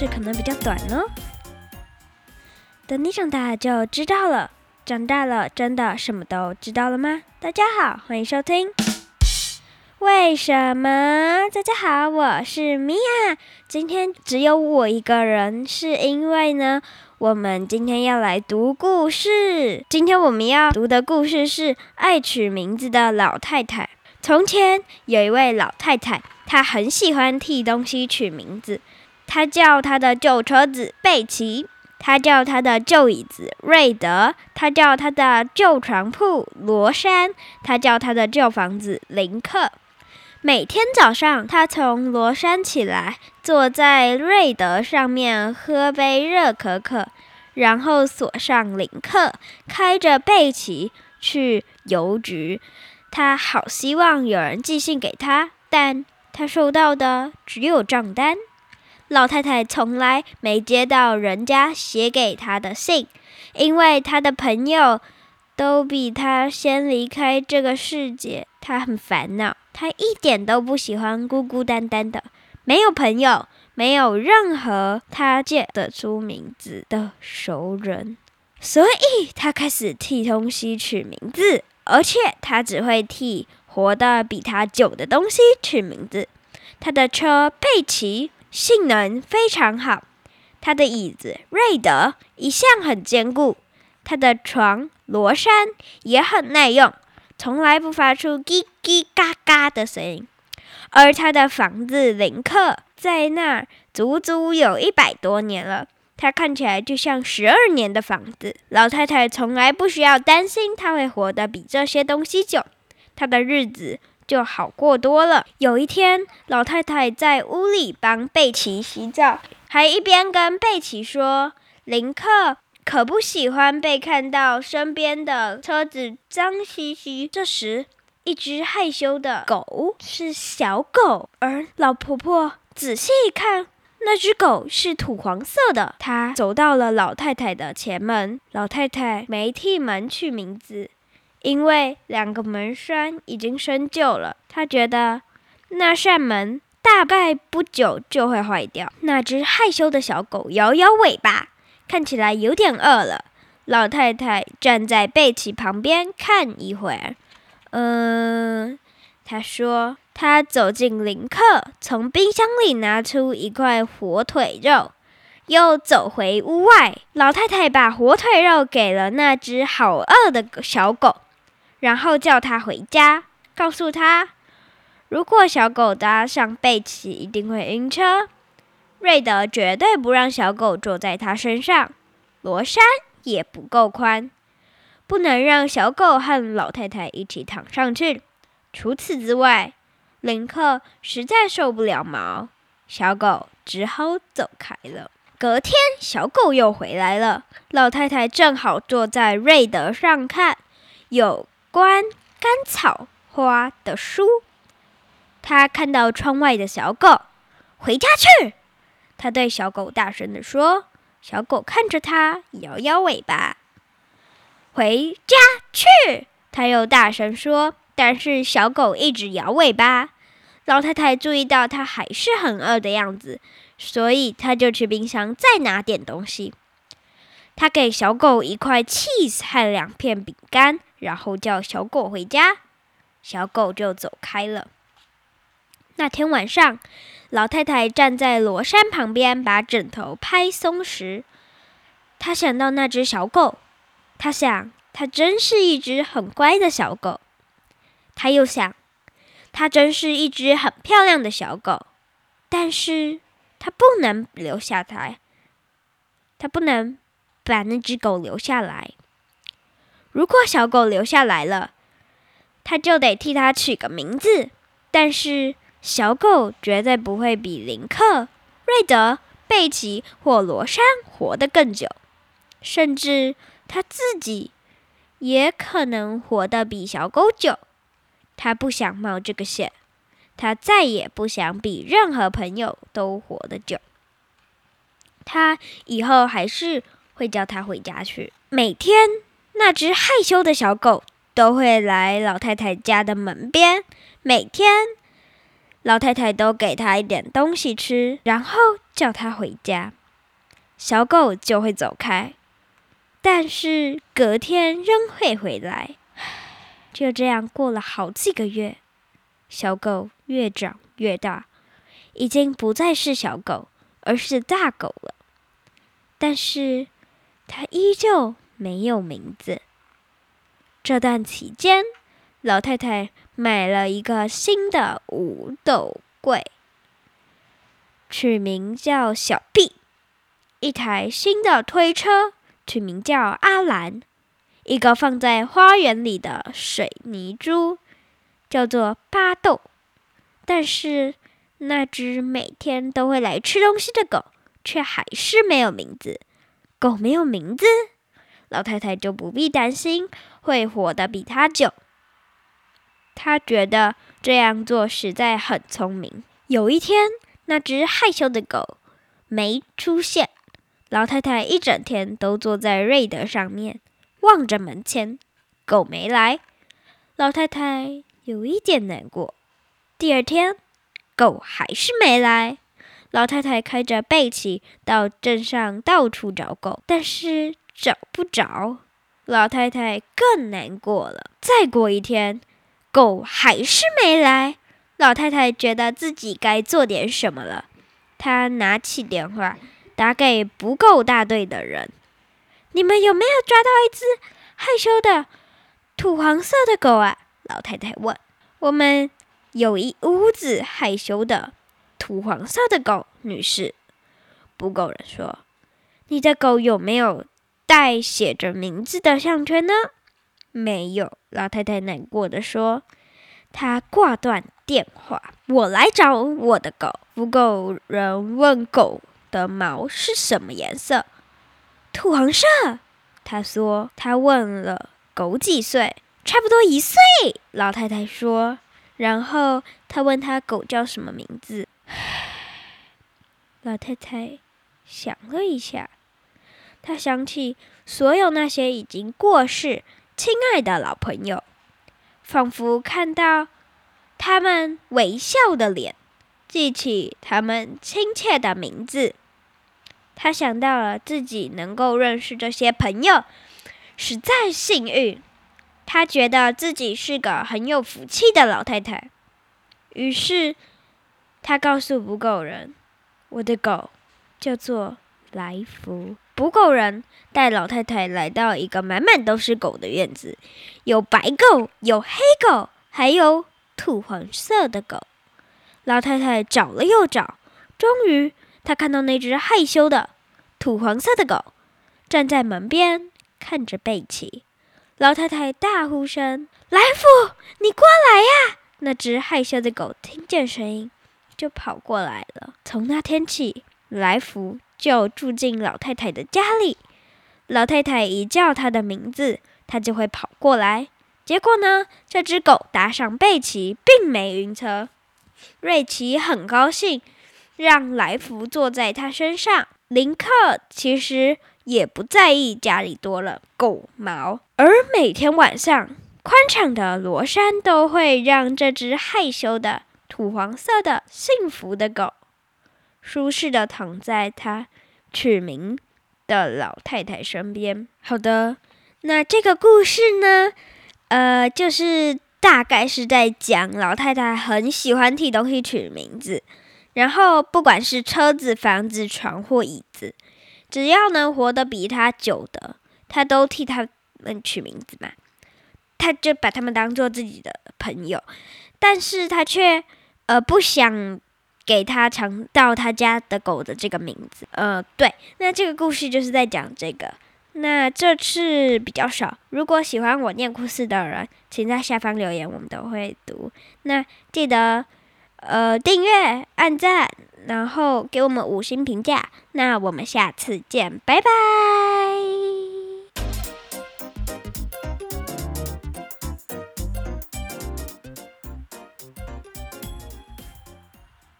是可能比较短呢。等你长大就知道了。长大了，真的什么都知道了吗？大家好，欢迎收听。为什么？大家好，我是米娅。今天只有我一个人，是因为呢，我们今天要来读故事。今天我们要读的故事是爱取名字的老太太。从前有一位老太太，她很喜欢替东西取名字。他叫他的旧车子贝奇。他叫他的旧椅子瑞德，他叫他的旧床铺罗山，他叫他的旧房子林克。每天早上，他从罗山起来，坐在瑞德上面喝杯热可可，然后锁上林克，开着贝奇去邮局。他好希望有人寄信给他，但他收到的只有账单。老太太从来没接到人家写给她的信，因为她的朋友都比她先离开这个世界。她很烦恼，她一点都不喜欢孤孤单单的，没有朋友，没有任何她记得出名字的熟人，所以她开始替东西取名字，而且她只会替活得比她久的东西取名字。她的车佩奇。性能非常好，他的椅子瑞德一向很坚固，他的床罗山也很耐用，从来不发出叽叽嘎嘎的声音。而他的房子林克在那儿足足有一百多年了，它看起来就像十二年的房子。老太太从来不需要担心他会活得比这些东西久，他的日子。就好过多了。有一天，老太太在屋里帮贝奇洗澡，还一边跟贝奇说：“林克可不喜欢被看到身边的车子脏兮兮。”这时，一只害羞的狗是小狗，而老婆婆仔细一看，那只狗是土黄色的。她走到了老太太的前门，老太太没替门取名字。因为两个门栓已经生锈了，他觉得那扇门大概不久就会坏掉。那只害羞的小狗摇摇尾巴，看起来有点饿了。老太太站在贝奇旁边看一会儿，嗯，她说：“她走进林克，从冰箱里拿出一块火腿肉，又走回屋外。老太太把火腿肉给了那只好饿的小狗。”然后叫他回家，告诉他，如果小狗搭上贝奇，一定会晕车。瑞德绝对不让小狗坐在他身上，罗山也不够宽，不能让小狗和老太太一起躺上去。除此之外，林克实在受不了毛，小狗只好走开了。隔天，小狗又回来了，老太太正好坐在瑞德上看，有。关甘草花的书，他看到窗外的小狗，回家去。他对小狗大声地说：“小狗看着他，摇摇尾巴。”回家去。他又大声说，但是小狗一直摇尾巴。老太太注意到他还是很饿的样子，所以他就去冰箱再拿点东西。他给小狗一块 cheese 和两片饼干。然后叫小狗回家，小狗就走开了。那天晚上，老太太站在罗山旁边，把枕头拍松时，她想到那只小狗。她想，它真是一只很乖的小狗。她又想，它真是一只很漂亮的小狗。但是，它不能留下它，她不能把那只狗留下来。如果小狗留下来了，他就得替它取个名字。但是小狗绝对不会比林克、瑞德、贝奇或罗山活得更久，甚至他自己也可能活得比小狗久。他不想冒这个险，他再也不想比任何朋友都活得久。他以后还是会叫他回家去，每天。那只害羞的小狗都会来老太太家的门边，每天老太太都给它一点东西吃，然后叫它回家，小狗就会走开。但是隔天仍会回来。就这样过了好几个月，小狗越长越大，已经不再是小狗，而是大狗了。但是它依旧没有名字。这段期间，老太太买了一个新的五斗柜，取名叫小 B；一台新的推车，取名叫阿兰。一个放在花园里的水泥猪，叫做巴豆。但是那只每天都会来吃东西的狗，却还是没有名字。狗没有名字，老太太就不必担心会活得比它久。她觉得这样做实在很聪明。有一天，那只害羞的狗没出现，老太太一整天都坐在瑞德上面。望着门前，狗没来，老太太有一点难过。第二天，狗还是没来，老太太开着贝奇到镇上到处找狗，但是找不着，老太太更难过了。再过一天，狗还是没来，老太太觉得自己该做点什么了。她拿起电话，打给不够大队的人。你们有没有抓到一只害羞的土黄色的狗啊？老太太问。我们有一屋子害羞的土黄色的狗，女士。不够人说。你的狗有没有带写着名字的项圈呢？没有。老太太难过的说。她挂断电话。我来找我的狗。不够人问狗的毛是什么颜色。土黄色，他说。他问了狗几岁，差不多一岁。老太太说。然后他问他狗叫什么名字。老太太想了一下，他想起所有那些已经过世、亲爱的老朋友，仿佛看到他们微笑的脸，记起他们亲切的名字。他想到了自己能够认识这些朋友，实在幸运。他觉得自己是个很有福气的老太太。于是，他告诉不够人：“我的狗叫做来福。”不够人带老太太来到一个满满都是狗的院子，有白狗，有黑狗，还有土黄色的狗。老太太找了又找，终于。她看到那只害羞的土黄色的狗站在门边看着贝奇，老太太大呼声：“来福，你过来呀！”那只害羞的狗听见声音就跑过来了。从那天起，来福就住进老太太的家里。老太太一叫它的名字，它就会跑过来。结果呢，这只狗搭上贝奇，并没晕车。瑞奇很高兴。让来福坐在他身上。林克其实也不在意家里多了狗毛，而每天晚上，宽敞的罗山都会让这只害羞的土黄色的幸福的狗，舒适的躺在他取名的老太太身边。好的，那这个故事呢，呃，就是大概是在讲老太太很喜欢替东西取名字。然后，不管是车子、房子、床或椅子，只要能活得比他久的，他都替他们取名字嘛。他就把他们当做自己的朋友，但是他却呃不想给他尝到他家的狗的这个名字。呃，对，那这个故事就是在讲这个。那这次比较少。如果喜欢我念故事的人，请在下方留言，我们都会读。那记得。呃，订阅、按赞，然后给我们五星评价。那我们下次见，拜拜。